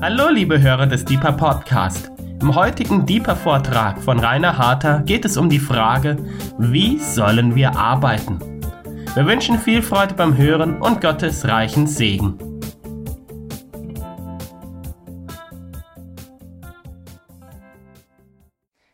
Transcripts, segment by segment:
Hallo liebe Hörer des Deeper Podcast. Im heutigen Deeper Vortrag von Rainer Harter geht es um die Frage, wie sollen wir arbeiten? Wir wünschen viel Freude beim Hören und Gottes reichen Segen.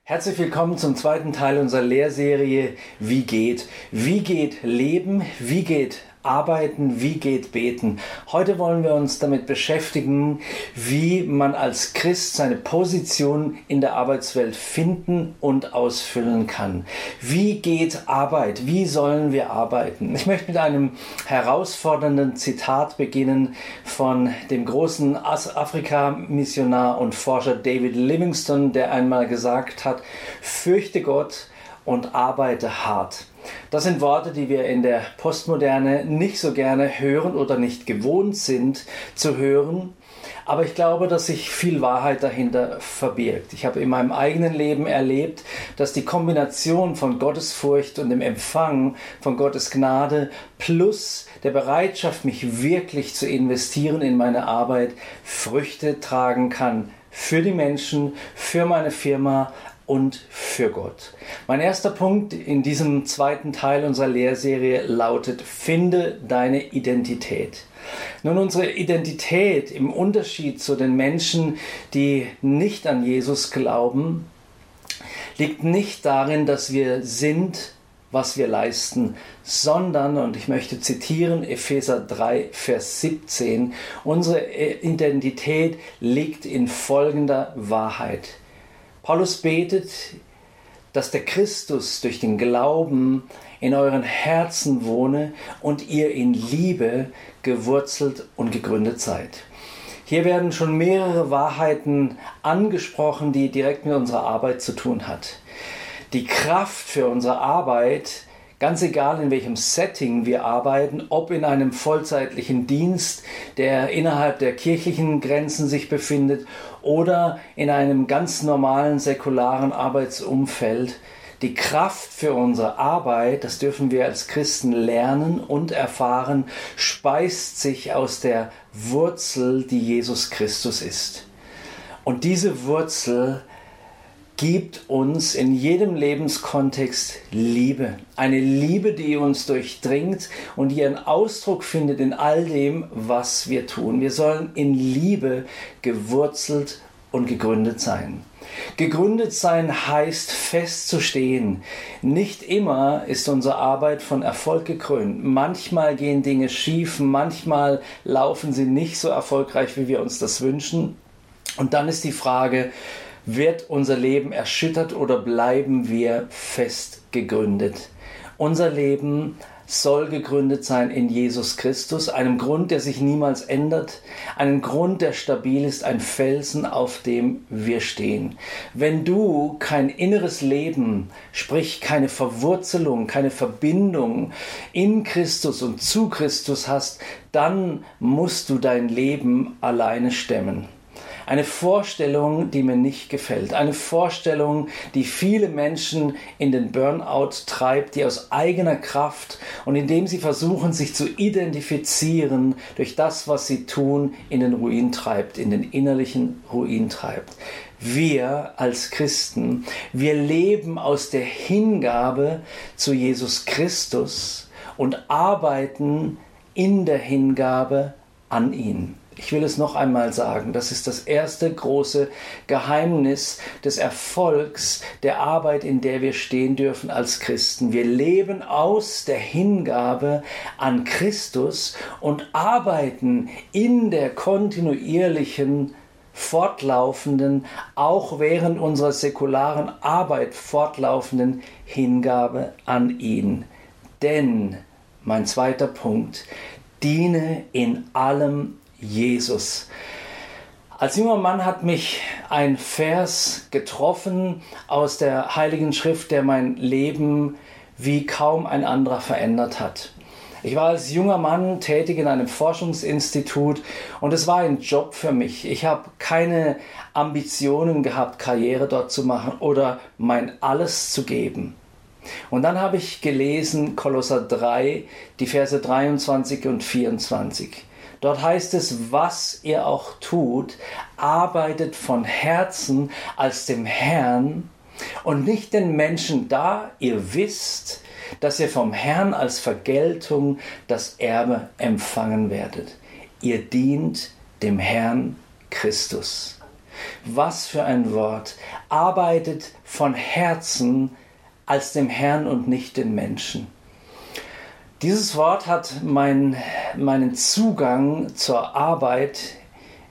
Herzlich willkommen zum zweiten Teil unserer Lehrserie Wie geht? Wie geht Leben? Wie geht Arbeiten, wie geht Beten. Heute wollen wir uns damit beschäftigen, wie man als Christ seine Position in der Arbeitswelt finden und ausfüllen kann. Wie geht Arbeit? Wie sollen wir arbeiten? Ich möchte mit einem herausfordernden Zitat beginnen von dem großen Afrika-Missionar und Forscher David Livingstone, der einmal gesagt hat, fürchte Gott und arbeite hart. Das sind Worte, die wir in der Postmoderne nicht so gerne hören oder nicht gewohnt sind zu hören. Aber ich glaube, dass sich viel Wahrheit dahinter verbirgt. Ich habe in meinem eigenen Leben erlebt, dass die Kombination von Gottesfurcht und dem Empfang von Gottes Gnade plus der Bereitschaft, mich wirklich zu investieren in meine Arbeit, Früchte tragen kann für die Menschen, für meine Firma, und für Gott. Mein erster Punkt in diesem zweiten Teil unserer Lehrserie lautet, finde deine Identität. Nun, unsere Identität im Unterschied zu den Menschen, die nicht an Jesus glauben, liegt nicht darin, dass wir sind, was wir leisten, sondern, und ich möchte zitieren, Epheser 3, Vers 17, unsere Identität liegt in folgender Wahrheit. Paulus betet, dass der Christus durch den Glauben in euren Herzen wohne und ihr in Liebe gewurzelt und gegründet seid. Hier werden schon mehrere Wahrheiten angesprochen, die direkt mit unserer Arbeit zu tun hat. Die Kraft für unsere Arbeit Ganz egal, in welchem Setting wir arbeiten, ob in einem vollzeitlichen Dienst, der innerhalb der kirchlichen Grenzen sich befindet, oder in einem ganz normalen säkularen Arbeitsumfeld, die Kraft für unsere Arbeit, das dürfen wir als Christen lernen und erfahren, speist sich aus der Wurzel, die Jesus Christus ist. Und diese Wurzel gibt uns in jedem Lebenskontext Liebe. Eine Liebe, die uns durchdringt und die ihren Ausdruck findet in all dem, was wir tun. Wir sollen in Liebe gewurzelt und gegründet sein. Gegründet sein heißt festzustehen. Nicht immer ist unsere Arbeit von Erfolg gekrönt. Manchmal gehen Dinge schief, manchmal laufen sie nicht so erfolgreich, wie wir uns das wünschen. Und dann ist die Frage, wird unser Leben erschüttert oder bleiben wir fest gegründet? Unser Leben soll gegründet sein in Jesus Christus, einem Grund, der sich niemals ändert, einen Grund, der stabil ist, ein Felsen, auf dem wir stehen. Wenn du kein inneres Leben, sprich keine Verwurzelung, keine Verbindung in Christus und zu Christus hast, dann musst du dein Leben alleine stemmen. Eine Vorstellung, die mir nicht gefällt. Eine Vorstellung, die viele Menschen in den Burnout treibt, die aus eigener Kraft und indem sie versuchen, sich zu identifizieren durch das, was sie tun, in den Ruin treibt, in den innerlichen Ruin treibt. Wir als Christen, wir leben aus der Hingabe zu Jesus Christus und arbeiten in der Hingabe an ihn. Ich will es noch einmal sagen, das ist das erste große Geheimnis des Erfolgs der Arbeit, in der wir stehen dürfen als Christen. Wir leben aus der Hingabe an Christus und arbeiten in der kontinuierlichen fortlaufenden, auch während unserer säkularen Arbeit fortlaufenden Hingabe an ihn. Denn, mein zweiter Punkt, diene in allem Jesus. Als junger Mann hat mich ein Vers getroffen aus der Heiligen Schrift, der mein Leben wie kaum ein anderer verändert hat. Ich war als junger Mann tätig in einem Forschungsinstitut und es war ein Job für mich. Ich habe keine Ambitionen gehabt, Karriere dort zu machen oder mein Alles zu geben. Und dann habe ich gelesen Kolosser 3, die Verse 23 und 24. Dort heißt es, was ihr auch tut, arbeitet von Herzen als dem Herrn und nicht den Menschen, da ihr wisst, dass ihr vom Herrn als Vergeltung das Erbe empfangen werdet. Ihr dient dem Herrn Christus. Was für ein Wort. Arbeitet von Herzen als dem Herrn und nicht den Menschen. Dieses Wort hat mein, meinen Zugang zur Arbeit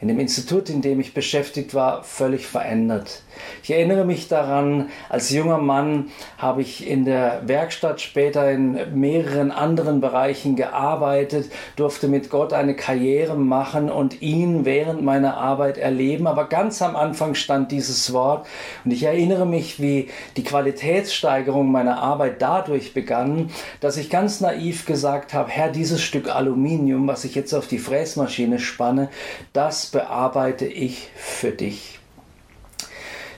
in dem Institut, in dem ich beschäftigt war, völlig verändert. Ich erinnere mich daran, als junger Mann habe ich in der Werkstatt später in mehreren anderen Bereichen gearbeitet, durfte mit Gott eine Karriere machen und ihn während meiner Arbeit erleben. Aber ganz am Anfang stand dieses Wort und ich erinnere mich, wie die Qualitätssteigerung meiner Arbeit dadurch begann, dass ich ganz naiv gesagt habe, Herr, dieses Stück Aluminium, was ich jetzt auf die Fräsmaschine spanne, das bearbeite ich für dich.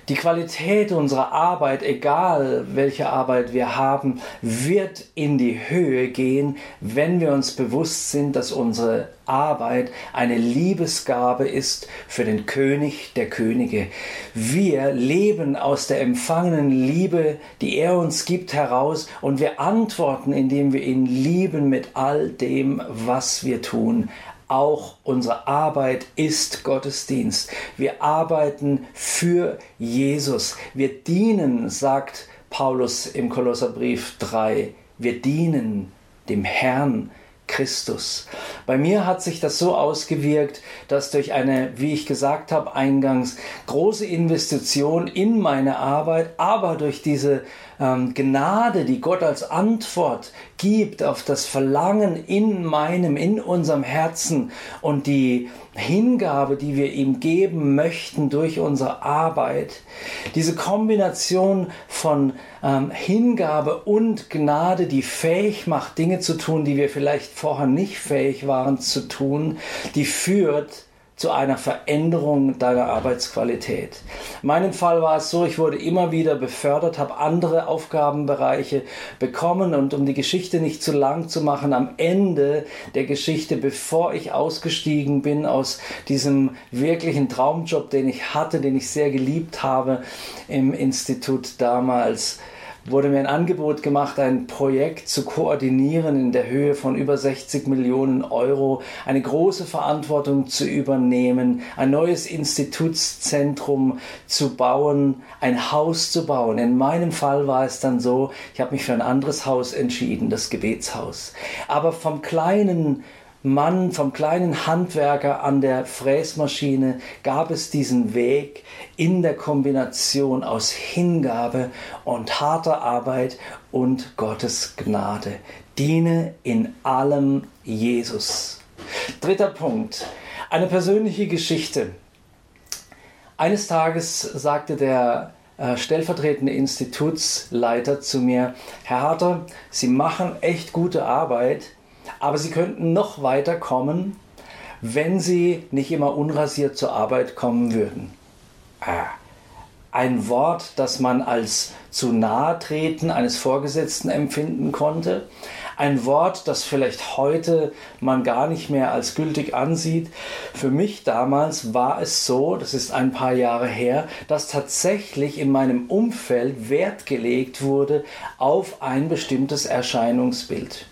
Die Qualität unserer Arbeit, egal welche Arbeit wir haben, wird in die Höhe gehen, wenn wir uns bewusst sind, dass unsere Arbeit eine Liebesgabe ist für den König der Könige. Wir leben aus der empfangenen Liebe, die er uns gibt, heraus und wir antworten, indem wir ihn lieben mit all dem, was wir tun. Auch unsere Arbeit ist Gottesdienst. Wir arbeiten für Jesus. Wir dienen, sagt Paulus im Kolosserbrief 3. Wir dienen dem Herrn Christus. Bei mir hat sich das so ausgewirkt, dass durch eine, wie ich gesagt habe, eingangs große Investition in meine Arbeit, aber durch diese ähm, Gnade, die Gott als Antwort gibt auf das Verlangen in meinem, in unserem Herzen und die Hingabe, die wir ihm geben möchten durch unsere Arbeit, diese Kombination von ähm, Hingabe und Gnade, die fähig macht, Dinge zu tun, die wir vielleicht vorher nicht fähig waren zu tun, die führt zu einer Veränderung deiner Arbeitsqualität. In meinem Fall war es so, ich wurde immer wieder befördert, habe andere Aufgabenbereiche bekommen und um die Geschichte nicht zu lang zu machen, am Ende der Geschichte, bevor ich ausgestiegen bin aus diesem wirklichen Traumjob, den ich hatte, den ich sehr geliebt habe im Institut damals, wurde mir ein Angebot gemacht, ein Projekt zu koordinieren in der Höhe von über 60 Millionen Euro, eine große Verantwortung zu übernehmen, ein neues Institutszentrum zu bauen, ein Haus zu bauen. In meinem Fall war es dann so, ich habe mich für ein anderes Haus entschieden, das Gebetshaus. Aber vom kleinen Mann, vom kleinen Handwerker an der Fräsmaschine gab es diesen Weg in der Kombination aus Hingabe und harter Arbeit und Gottes Gnade. Diene in allem Jesus. Dritter Punkt. Eine persönliche Geschichte. Eines Tages sagte der äh, stellvertretende Institutsleiter zu mir, Herr Harter, Sie machen echt gute Arbeit, aber sie könnten noch weiter kommen, wenn sie nicht immer unrasiert zur Arbeit kommen würden. Ah, ein Wort, das man als zu nahe treten eines Vorgesetzten empfinden konnte. Ein Wort, das vielleicht heute man gar nicht mehr als gültig ansieht. Für mich damals war es so, das ist ein paar Jahre her, dass tatsächlich in meinem Umfeld Wert gelegt wurde auf ein bestimmtes Erscheinungsbild.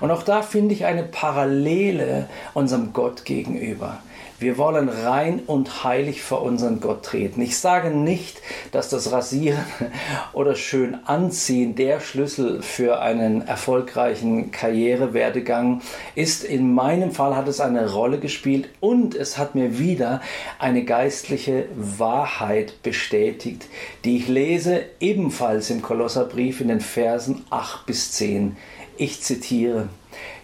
Und auch da finde ich eine Parallele unserem Gott gegenüber. Wir wollen rein und heilig vor unseren Gott treten. Ich sage nicht, dass das Rasieren oder schön anziehen der Schlüssel für einen erfolgreichen Karrierewerdegang ist. In meinem Fall hat es eine Rolle gespielt und es hat mir wieder eine geistliche Wahrheit bestätigt, die ich lese ebenfalls im Kolosserbrief in den Versen 8 bis 10. Ich zitiere.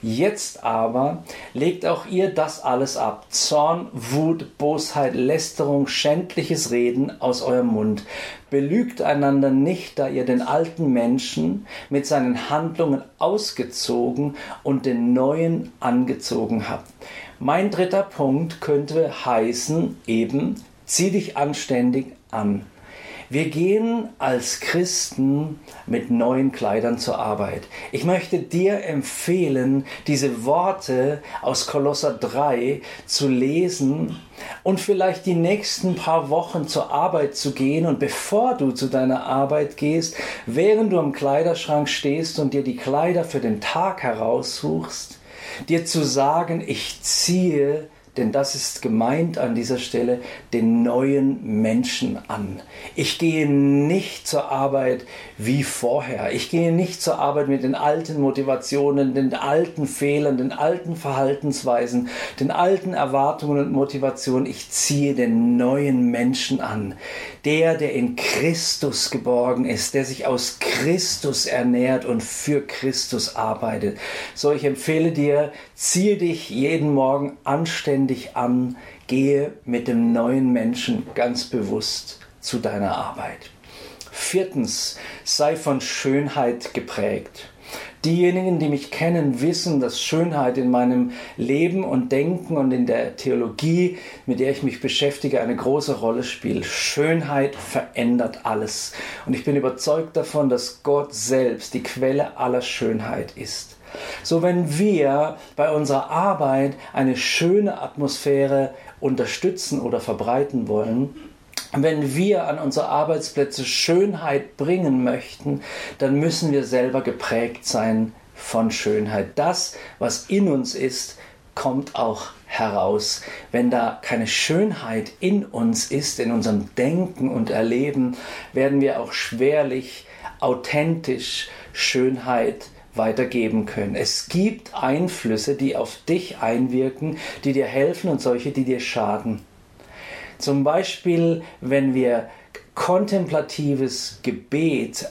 Jetzt aber legt auch ihr das alles ab. Zorn, Wut, Bosheit, Lästerung, schändliches Reden aus eurem Mund. Belügt einander nicht, da ihr den alten Menschen mit seinen Handlungen ausgezogen und den neuen angezogen habt. Mein dritter Punkt könnte heißen eben, zieh dich anständig an. Wir gehen als Christen mit neuen Kleidern zur Arbeit. Ich möchte dir empfehlen, diese Worte aus Kolosser 3 zu lesen und vielleicht die nächsten paar Wochen zur Arbeit zu gehen und bevor du zu deiner Arbeit gehst, während du am Kleiderschrank stehst und dir die Kleider für den Tag heraussuchst, dir zu sagen, ich ziehe denn das ist gemeint an dieser Stelle, den neuen Menschen an. Ich gehe nicht zur Arbeit wie vorher. Ich gehe nicht zur Arbeit mit den alten Motivationen, den alten Fehlern, den alten Verhaltensweisen, den alten Erwartungen und Motivationen. Ich ziehe den neuen Menschen an. Der, der in Christus geborgen ist, der sich aus Christus ernährt und für Christus arbeitet. So, ich empfehle dir, ziehe dich jeden Morgen anständig an, gehe mit dem neuen Menschen ganz bewusst zu deiner Arbeit. Viertens, sei von Schönheit geprägt. Diejenigen, die mich kennen, wissen, dass Schönheit in meinem Leben und Denken und in der Theologie, mit der ich mich beschäftige, eine große Rolle spielt. Schönheit verändert alles. Und ich bin überzeugt davon, dass Gott selbst die Quelle aller Schönheit ist. So wenn wir bei unserer Arbeit eine schöne Atmosphäre unterstützen oder verbreiten wollen, wenn wir an unsere Arbeitsplätze Schönheit bringen möchten, dann müssen wir selber geprägt sein von Schönheit. Das, was in uns ist, kommt auch heraus. Wenn da keine Schönheit in uns ist, in unserem Denken und Erleben, werden wir auch schwerlich authentisch Schönheit weitergeben können. Es gibt Einflüsse, die auf dich einwirken, die dir helfen und solche, die dir schaden. Zum Beispiel, wenn wir kontemplatives Gebet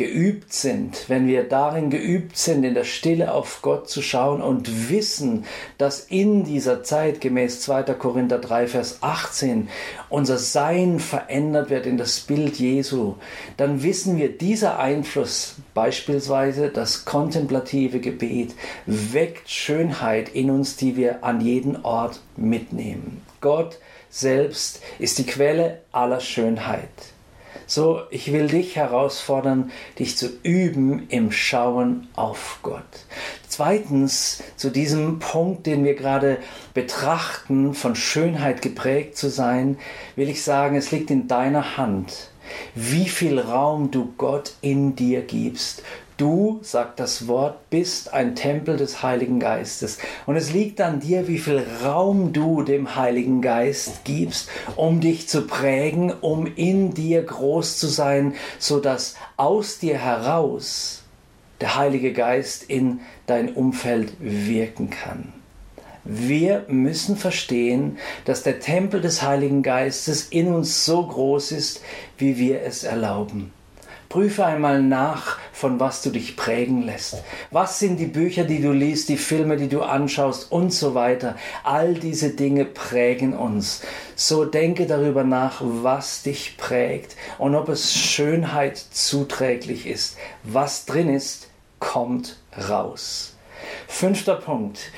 geübt sind, wenn wir darin geübt sind, in der Stille auf Gott zu schauen und wissen, dass in dieser Zeit gemäß 2. Korinther 3, Vers 18 unser Sein verändert wird in das Bild Jesu, dann wissen wir, dieser Einfluss, beispielsweise das kontemplative Gebet, weckt Schönheit in uns, die wir an jeden Ort mitnehmen. Gott selbst ist die Quelle aller Schönheit. So, ich will dich herausfordern, dich zu üben im Schauen auf Gott. Zweitens, zu diesem Punkt, den wir gerade betrachten, von Schönheit geprägt zu sein, will ich sagen, es liegt in deiner Hand, wie viel Raum du Gott in dir gibst Du, sagt das Wort, bist ein Tempel des Heiligen Geistes. Und es liegt an dir, wie viel Raum du dem Heiligen Geist gibst, um dich zu prägen, um in dir groß zu sein, sodass aus dir heraus der Heilige Geist in dein Umfeld wirken kann. Wir müssen verstehen, dass der Tempel des Heiligen Geistes in uns so groß ist, wie wir es erlauben. Prüfe einmal nach, von was du dich prägen lässt. Was sind die Bücher, die du liest, die Filme, die du anschaust und so weiter. All diese Dinge prägen uns. So denke darüber nach, was dich prägt und ob es Schönheit zuträglich ist. Was drin ist, kommt raus. Fünfter Punkt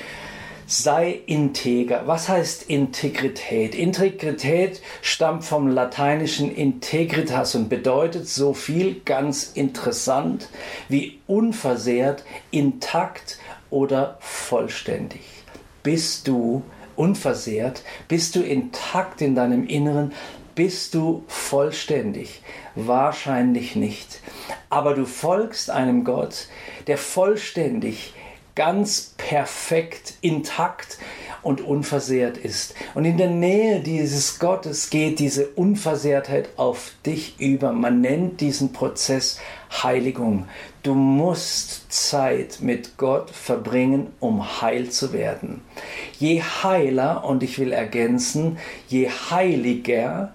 sei integer. Was heißt Integrität? Integrität stammt vom lateinischen integritas und bedeutet so viel ganz interessant wie unversehrt, intakt oder vollständig. Bist du unversehrt? Bist du intakt in deinem Inneren? Bist du vollständig? Wahrscheinlich nicht. Aber du folgst einem Gott, der vollständig ist ganz perfekt intakt und unversehrt ist. Und in der Nähe dieses Gottes geht diese Unversehrtheit auf dich über. Man nennt diesen Prozess Heiligung. Du musst Zeit mit Gott verbringen, um heil zu werden. Je heiler, und ich will ergänzen, je heiliger,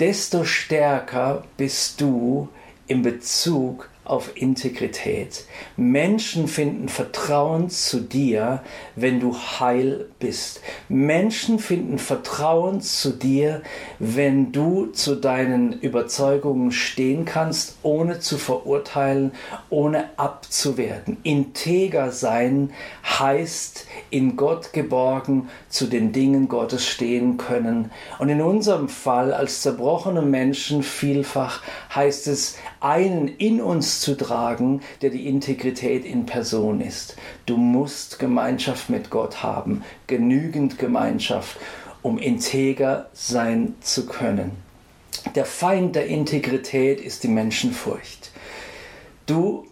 desto stärker bist du in Bezug auf Integrität. Menschen finden Vertrauen zu dir, wenn du heil bist. Menschen finden Vertrauen zu dir, wenn du zu deinen Überzeugungen stehen kannst, ohne zu verurteilen, ohne abzuwerten. Integer sein heißt in Gott geborgen zu den Dingen Gottes stehen können. Und in unserem Fall als zerbrochene Menschen vielfach heißt es, einen in uns zu tragen, der die Integrität in Person ist. Du musst Gemeinschaft mit Gott haben, genügend Gemeinschaft, um integer sein zu können. Der Feind der Integrität ist die Menschenfurcht. Du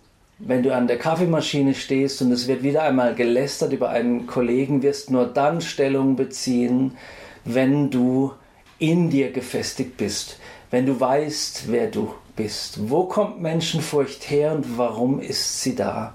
wenn du an der Kaffeemaschine stehst und es wird wieder einmal gelästert über einen Kollegen, wirst nur dann Stellung beziehen, wenn du in dir gefestigt bist, wenn du weißt, wer du bist. Wo kommt Menschenfurcht her und warum ist sie da?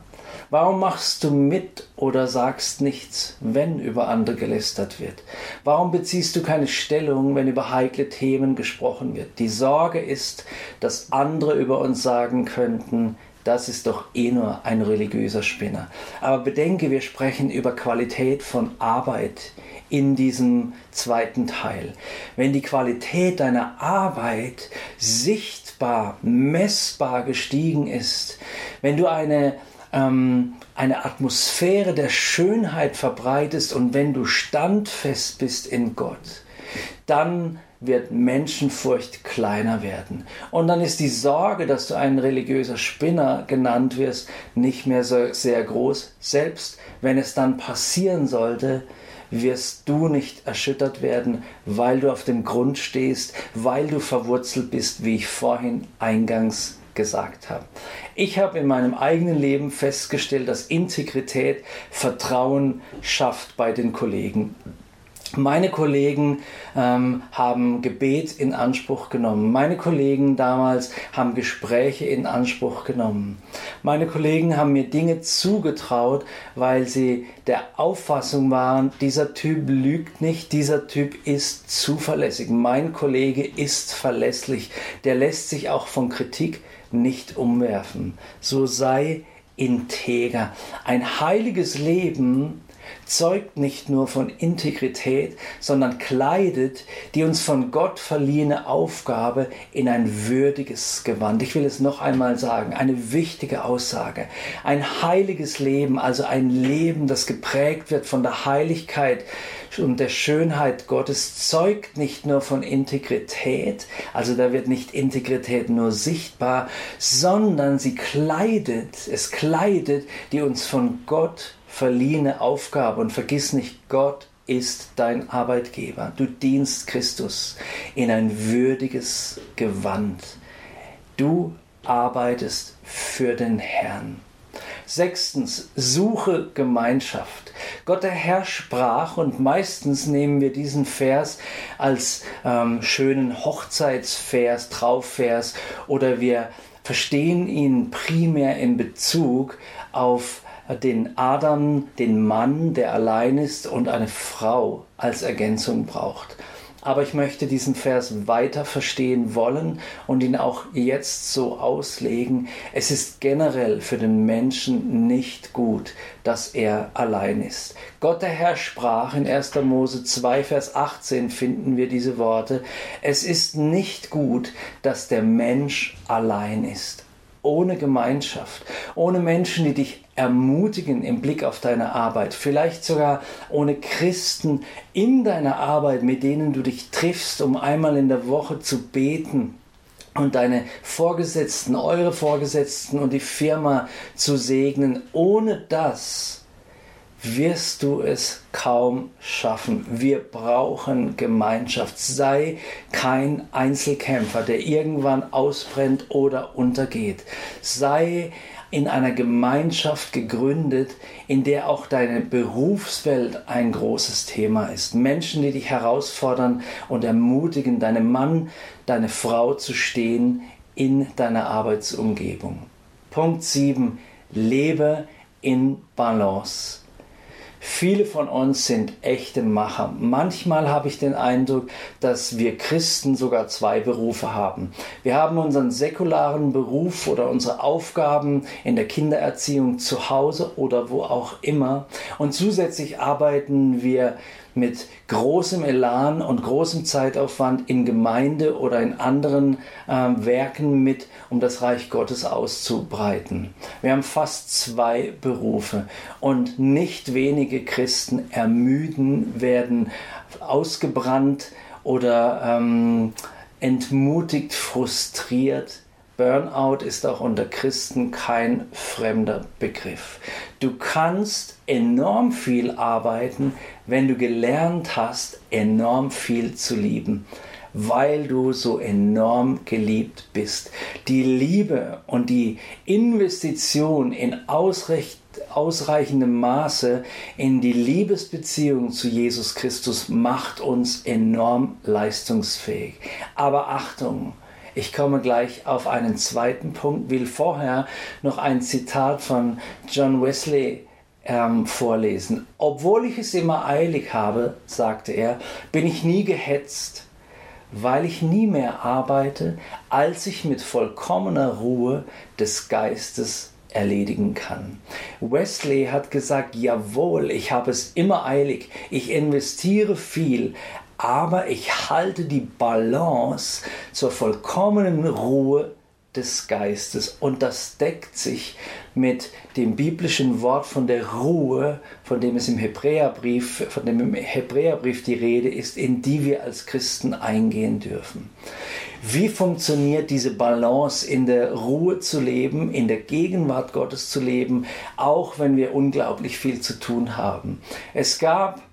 Warum machst du mit oder sagst nichts, wenn über andere gelästert wird? Warum beziehst du keine Stellung, wenn über heikle Themen gesprochen wird? Die Sorge ist, dass andere über uns sagen könnten, das ist doch eh nur ein religiöser Spinner. Aber bedenke, wir sprechen über Qualität von Arbeit in diesem zweiten Teil. Wenn die Qualität deiner Arbeit sichtbar, messbar gestiegen ist, wenn du eine ähm, eine Atmosphäre der Schönheit verbreitest und wenn du standfest bist in Gott, dann wird Menschenfurcht kleiner werden. Und dann ist die Sorge, dass du ein religiöser Spinner genannt wirst, nicht mehr so sehr groß. Selbst wenn es dann passieren sollte, wirst du nicht erschüttert werden, weil du auf dem Grund stehst, weil du verwurzelt bist, wie ich vorhin eingangs gesagt habe. Ich habe in meinem eigenen Leben festgestellt, dass Integrität Vertrauen schafft bei den Kollegen. Meine Kollegen ähm, haben Gebet in Anspruch genommen. Meine Kollegen damals haben Gespräche in Anspruch genommen. Meine Kollegen haben mir Dinge zugetraut, weil sie der Auffassung waren, dieser Typ lügt nicht, dieser Typ ist zuverlässig. Mein Kollege ist verlässlich. Der lässt sich auch von Kritik nicht umwerfen. So sei integer. Ein heiliges Leben zeugt nicht nur von Integrität, sondern kleidet die uns von Gott verliehene Aufgabe in ein würdiges Gewand. Ich will es noch einmal sagen, eine wichtige Aussage. Ein heiliges Leben, also ein Leben, das geprägt wird von der Heiligkeit und der Schönheit Gottes, zeugt nicht nur von Integrität, also da wird nicht Integrität nur sichtbar, sondern sie kleidet, es kleidet die uns von Gott verliehene Aufgabe und vergiss nicht, Gott ist dein Arbeitgeber. Du dienst Christus in ein würdiges Gewand. Du arbeitest für den Herrn. Sechstens, suche Gemeinschaft. Gott der Herr sprach und meistens nehmen wir diesen Vers als ähm, schönen Hochzeitsvers, Trauvers oder wir verstehen ihn primär in Bezug auf den Adam, den Mann, der allein ist und eine Frau als Ergänzung braucht. Aber ich möchte diesen Vers weiter verstehen wollen und ihn auch jetzt so auslegen. Es ist generell für den Menschen nicht gut, dass er allein ist. Gott der Herr sprach in 1. Mose 2, Vers 18 finden wir diese Worte. Es ist nicht gut, dass der Mensch allein ist ohne Gemeinschaft, ohne Menschen, die dich ermutigen im Blick auf deine Arbeit, vielleicht sogar ohne Christen in deiner Arbeit, mit denen du dich triffst, um einmal in der Woche zu beten und deine Vorgesetzten, eure Vorgesetzten und die Firma zu segnen. Ohne das wirst du es kaum schaffen. Wir brauchen Gemeinschaft. Sei kein Einzelkämpfer, der irgendwann ausbrennt oder untergeht. Sei in einer Gemeinschaft gegründet, in der auch deine Berufswelt ein großes Thema ist. Menschen, die dich herausfordern und ermutigen, deinem Mann, deine Frau zu stehen in deiner Arbeitsumgebung. Punkt 7. Lebe in Balance. Viele von uns sind echte Macher. Manchmal habe ich den Eindruck, dass wir Christen sogar zwei Berufe haben. Wir haben unseren säkularen Beruf oder unsere Aufgaben in der Kindererziehung zu Hause oder wo auch immer. Und zusätzlich arbeiten wir mit großem Elan und großem Zeitaufwand in Gemeinde oder in anderen äh, Werken mit, um das Reich Gottes auszubreiten. Wir haben fast zwei Berufe und nicht wenige Christen ermüden, werden ausgebrannt oder ähm, entmutigt, frustriert Burnout ist auch unter Christen kein fremder Begriff. Du kannst enorm viel arbeiten, wenn du gelernt hast, enorm viel zu lieben, weil du so enorm geliebt bist. Die Liebe und die Investition in ausreichendem Maße in die Liebesbeziehung zu Jesus Christus macht uns enorm leistungsfähig. Aber Achtung, ich komme gleich auf einen zweiten Punkt, will vorher noch ein Zitat von John Wesley ähm, vorlesen. Obwohl ich es immer eilig habe, sagte er, bin ich nie gehetzt, weil ich nie mehr arbeite, als ich mit vollkommener Ruhe des Geistes erledigen kann. Wesley hat gesagt, jawohl, ich habe es immer eilig, ich investiere viel, aber ich halte die Balance zur vollkommenen Ruhe des Geistes und das deckt sich mit dem biblischen Wort von der Ruhe, von dem es im Hebräerbrief, von dem im Hebräerbrief die Rede ist, in die wir als Christen eingehen dürfen. Wie funktioniert diese Balance in der Ruhe zu leben, in der Gegenwart Gottes zu leben, auch wenn wir unglaublich viel zu tun haben? Es gab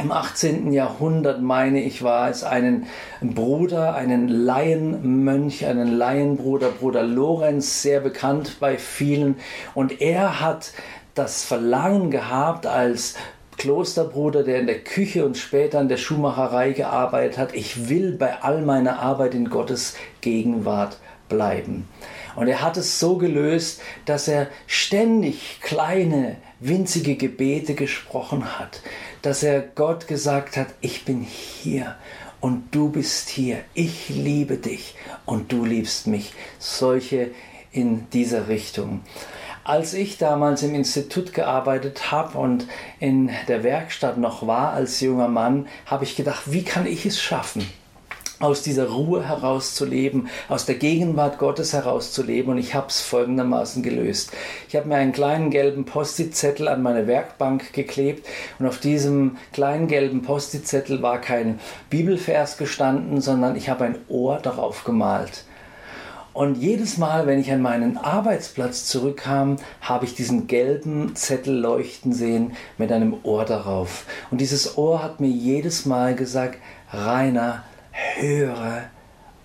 im 18. Jahrhundert, meine ich, war es einen Bruder, einen Laienmönch, einen Laienbruder, Bruder Lorenz, sehr bekannt bei vielen. Und er hat das Verlangen gehabt, als Klosterbruder, der in der Küche und später in der Schuhmacherei gearbeitet hat, ich will bei all meiner Arbeit in Gottes Gegenwart bleiben. Und er hat es so gelöst, dass er ständig kleine, winzige Gebete gesprochen hat, dass er Gott gesagt hat, ich bin hier und du bist hier, ich liebe dich und du liebst mich. Solche in dieser Richtung. Als ich damals im Institut gearbeitet habe und in der Werkstatt noch war als junger Mann, habe ich gedacht, wie kann ich es schaffen? Aus dieser Ruhe herauszuleben, aus der Gegenwart Gottes herauszuleben und ich habe es folgendermaßen gelöst. Ich habe mir einen kleinen gelben Post-it-Zettel an meine Werkbank geklebt und auf diesem kleinen gelben Post-it-Zettel war kein Bibelvers gestanden, sondern ich habe ein Ohr darauf gemalt. Und jedes Mal, wenn ich an meinen Arbeitsplatz zurückkam, habe ich diesen gelben Zettel leuchten sehen mit einem Ohr darauf. Und dieses Ohr hat mir jedes Mal gesagt, Rainer, höre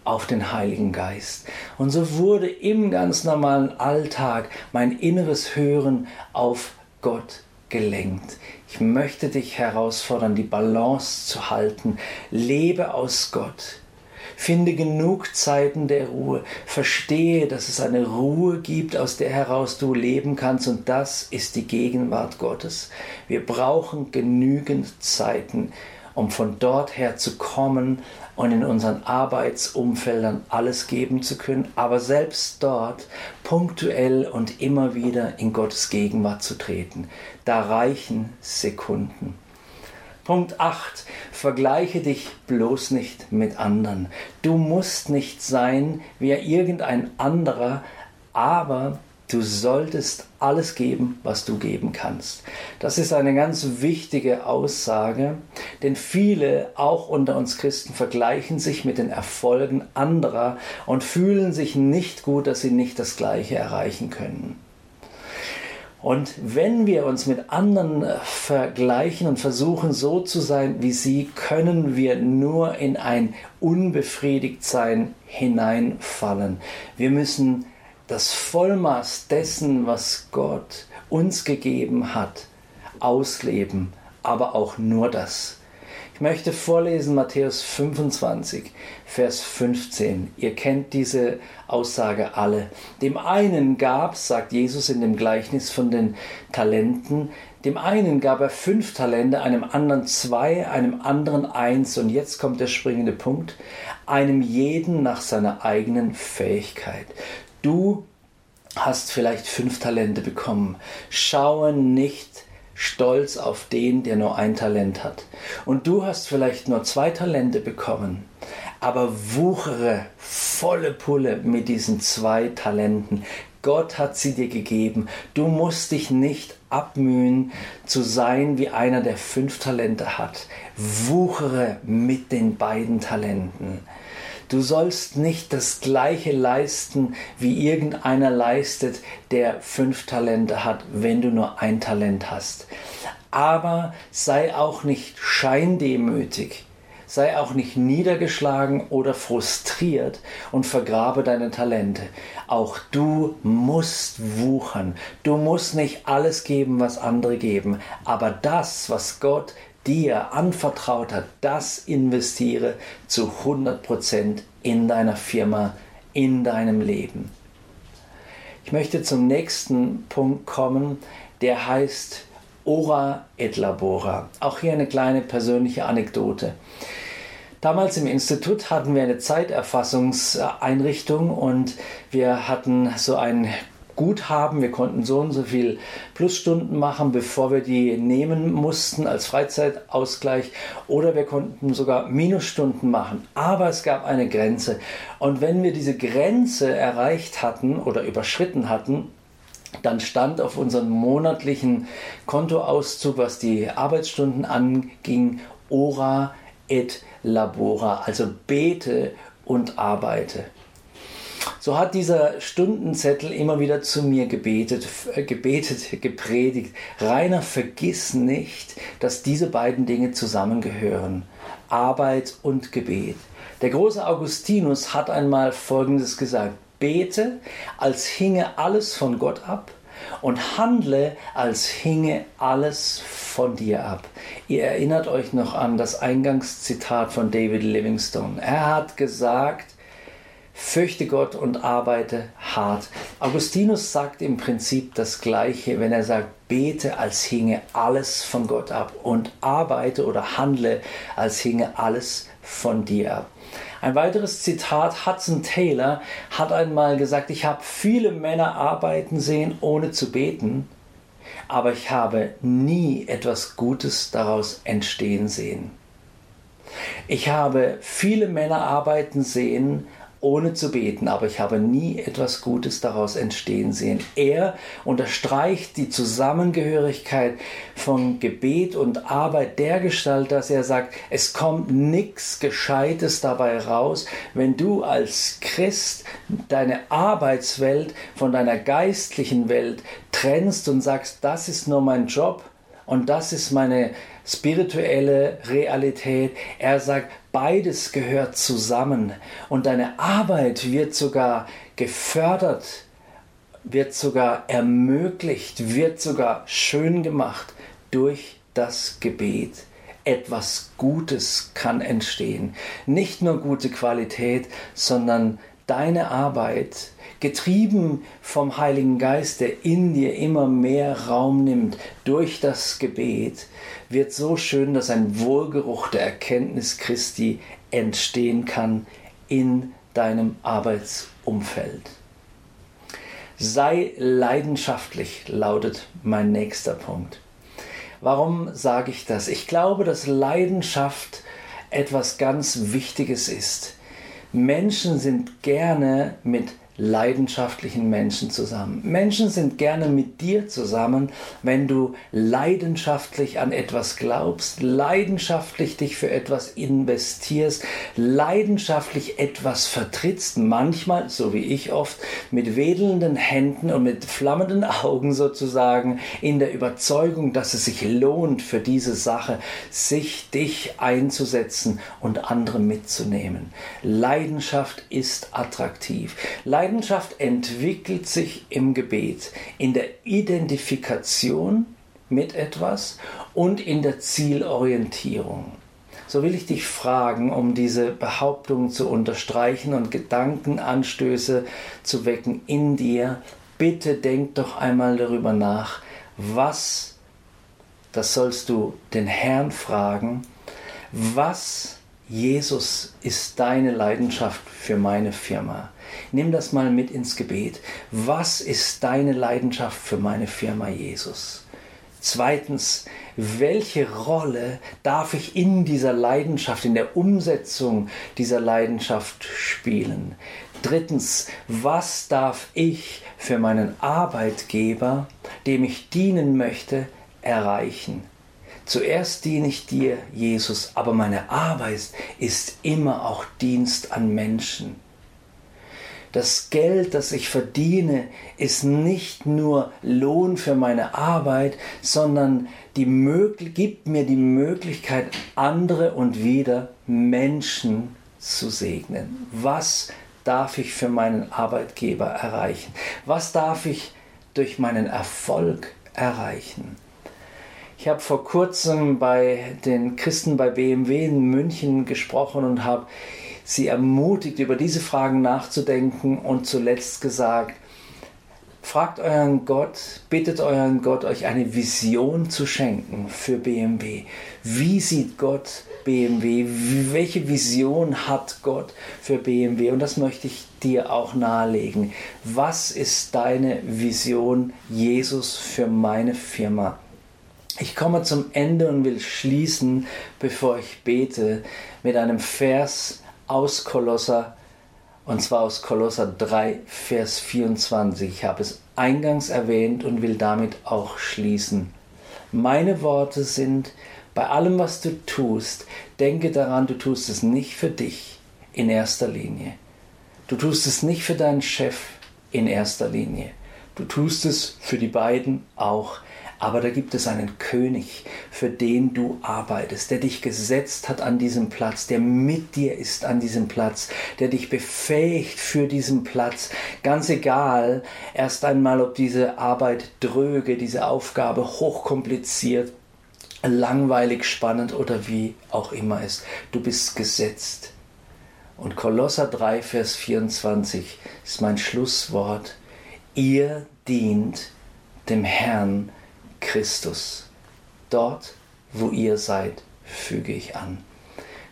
auf den Heiligen Geist. Und so wurde im ganz normalen Alltag mein inneres Hören auf Gott gelenkt. Ich möchte dich herausfordern, die Balance zu halten. Lebe aus Gott. Finde genug Zeiten der Ruhe. Verstehe, dass es eine Ruhe gibt, aus der heraus du leben kannst. Und das ist die Gegenwart Gottes. Wir brauchen genügend Zeiten, um von dort her zu kommen und in unseren Arbeitsumfeldern alles geben zu können, aber selbst dort punktuell und immer wieder in Gottes Gegenwart zu treten. Da reichen Sekunden. Punkt 8. Vergleiche dich bloß nicht mit anderen. Du musst nicht sein wie irgendein anderer, aber Du solltest alles geben, was du geben kannst. Das ist eine ganz wichtige Aussage, denn viele, auch unter uns Christen, vergleichen sich mit den Erfolgen anderer und fühlen sich nicht gut, dass sie nicht das Gleiche erreichen können. Und wenn wir uns mit anderen vergleichen und versuchen so zu sein wie sie, können wir nur in ein Unbefriedigtsein hineinfallen. Wir müssen das Vollmaß dessen, was Gott uns gegeben hat, ausleben, aber auch nur das. Ich möchte vorlesen Matthäus 25, Vers 15. Ihr kennt diese Aussage alle. Dem einen gab, sagt Jesus in dem Gleichnis von den Talenten, Dem einen gab er fünf Talente, einem anderen zwei, einem anderen eins. Und jetzt kommt der springende Punkt. Einem jeden nach seiner eigenen Fähigkeit. Du hast vielleicht fünf Talente bekommen. Schaue nicht stolz auf den, der nur ein Talent hat. Und du hast vielleicht nur zwei Talente bekommen, aber wuchere volle Pulle mit diesen zwei Talenten. Gott hat sie dir gegeben. Du musst dich nicht abmühen zu sein wie einer, der fünf Talente hat. Wuchere mit den beiden Talenten. Du sollst nicht das gleiche leisten, wie irgendeiner leistet, der fünf Talente hat, wenn du nur ein Talent hast. Aber sei auch nicht scheindemütig sei auch nicht niedergeschlagen oder frustriert und vergrabe deine Talente. Auch du musst wuchern. Du musst nicht alles geben, was andere geben, aber das, was Gott dir anvertraut hat, das investiere zu 100% in deiner Firma, in deinem Leben. Ich möchte zum nächsten Punkt kommen, der heißt Ora et Labora. Auch hier eine kleine persönliche Anekdote. Damals im Institut hatten wir eine Zeiterfassungseinrichtung und wir hatten so ein Guthaben. Wir konnten so und so viel Plusstunden machen, bevor wir die nehmen mussten als Freizeitausgleich. Oder wir konnten sogar Minusstunden machen. Aber es gab eine Grenze. Und wenn wir diese Grenze erreicht hatten oder überschritten hatten, dann stand auf unserem monatlichen Kontoauszug, was die Arbeitsstunden anging, Ora et labora, also bete und arbeite. So hat dieser Stundenzettel immer wieder zu mir gebetet, äh, gebetet, gepredigt. Rainer, vergiss nicht, dass diese beiden Dinge zusammengehören. Arbeit und Gebet. Der große Augustinus hat einmal Folgendes gesagt. Bete, als hinge alles von Gott ab und handle, als hinge alles von dir ab. Ihr erinnert euch noch an das Eingangszitat von David Livingstone. Er hat gesagt, fürchte Gott und arbeite hart. Augustinus sagt im Prinzip das Gleiche, wenn er sagt, bete, als hinge alles von Gott ab und arbeite oder handle, als hinge alles von dir ab. Ein weiteres Zitat, Hudson Taylor hat einmal gesagt, ich habe viele Männer arbeiten sehen, ohne zu beten, aber ich habe nie etwas Gutes daraus entstehen sehen. Ich habe viele Männer arbeiten sehen, ohne zu beten, aber ich habe nie etwas Gutes daraus entstehen sehen. Er unterstreicht die Zusammengehörigkeit von Gebet und Arbeit der Gestalt, dass er sagt, es kommt nichts Gescheites dabei raus, wenn du als Christ deine Arbeitswelt von deiner geistlichen Welt trennst und sagst, das ist nur mein Job und das ist meine spirituelle Realität. Er sagt, beides gehört zusammen und deine Arbeit wird sogar gefördert, wird sogar ermöglicht, wird sogar schön gemacht durch das Gebet. Etwas Gutes kann entstehen. Nicht nur gute Qualität, sondern deine Arbeit getrieben vom Heiligen Geist, der in dir immer mehr Raum nimmt durch das Gebet, wird so schön, dass ein Wohlgeruch der Erkenntnis Christi entstehen kann in deinem Arbeitsumfeld. Sei leidenschaftlich, lautet mein nächster Punkt. Warum sage ich das? Ich glaube, dass Leidenschaft etwas ganz Wichtiges ist. Menschen sind gerne mit leidenschaftlichen Menschen zusammen. Menschen sind gerne mit dir zusammen, wenn du leidenschaftlich an etwas glaubst, leidenschaftlich dich für etwas investierst, leidenschaftlich etwas vertrittst, manchmal, so wie ich oft, mit wedelnden Händen und mit flammenden Augen sozusagen, in der Überzeugung, dass es sich lohnt für diese Sache, sich dich einzusetzen und andere mitzunehmen. Leidenschaft ist attraktiv. Leidenschaft entwickelt sich im Gebet, in der Identifikation mit etwas und in der Zielorientierung. So will ich dich fragen, um diese Behauptung zu unterstreichen und Gedankenanstöße zu wecken in dir. Bitte denk doch einmal darüber nach, was das sollst du den Herrn fragen, was Jesus ist deine Leidenschaft für meine Firma. Nimm das mal mit ins Gebet. Was ist deine Leidenschaft für meine Firma, Jesus? Zweitens, welche Rolle darf ich in dieser Leidenschaft, in der Umsetzung dieser Leidenschaft spielen? Drittens, was darf ich für meinen Arbeitgeber, dem ich dienen möchte, erreichen? Zuerst diene ich dir, Jesus, aber meine Arbeit ist immer auch Dienst an Menschen. Das Geld, das ich verdiene, ist nicht nur Lohn für meine Arbeit, sondern gibt mir die Möglichkeit, andere und wieder Menschen zu segnen. Was darf ich für meinen Arbeitgeber erreichen? Was darf ich durch meinen Erfolg erreichen? Ich habe vor kurzem bei den Christen bei BMW in München gesprochen und habe sie ermutigt, über diese Fragen nachzudenken und zuletzt gesagt, fragt euren Gott, bittet euren Gott, euch eine Vision zu schenken für BMW. Wie sieht Gott BMW? Welche Vision hat Gott für BMW? Und das möchte ich dir auch nahelegen. Was ist deine Vision, Jesus, für meine Firma? Ich komme zum Ende und will schließen, bevor ich bete, mit einem Vers aus Kolosser, und zwar aus Kolosser 3, Vers 24. Ich habe es eingangs erwähnt und will damit auch schließen. Meine Worte sind, bei allem, was du tust, denke daran, du tust es nicht für dich in erster Linie. Du tust es nicht für deinen Chef in erster Linie. Du tust es für die beiden auch aber da gibt es einen König, für den du arbeitest, der dich gesetzt hat an diesem Platz, der mit dir ist an diesem Platz, der dich befähigt für diesen Platz. Ganz egal, erst einmal, ob diese Arbeit dröge, diese Aufgabe hochkompliziert, langweilig, spannend oder wie auch immer ist. Du bist gesetzt. Und Kolosser 3, Vers 24 ist mein Schlusswort. Ihr dient dem Herrn Christus. Dort, wo ihr seid, füge ich an.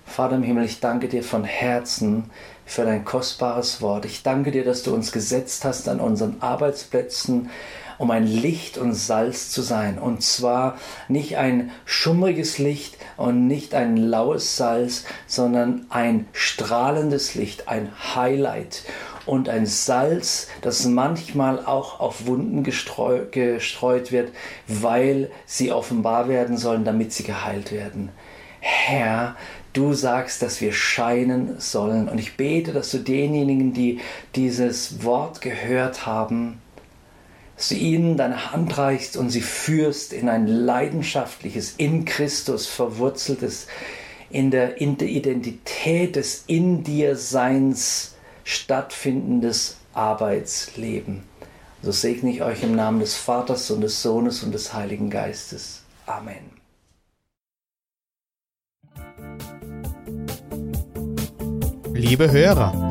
Vater im Himmel, ich danke dir von Herzen für dein kostbares Wort. Ich danke dir, dass du uns gesetzt hast an unseren Arbeitsplätzen, um ein Licht und Salz zu sein. Und zwar nicht ein schummriges Licht und nicht ein laues Salz, sondern ein strahlendes Licht, ein Highlight und ein Salz, das manchmal auch auf Wunden gestreu gestreut wird, weil sie offenbar werden sollen, damit sie geheilt werden. Herr, du sagst, dass wir scheinen sollen. Und ich bete, dass du denjenigen, die dieses Wort gehört haben, dass du ihnen deine Hand reichst und sie führst in ein leidenschaftliches, in Christus verwurzeltes, in der, in der Identität des In dir Seins stattfindendes Arbeitsleben. So segne ich euch im Namen des Vaters und des Sohnes und des Heiligen Geistes. Amen. Liebe Hörer,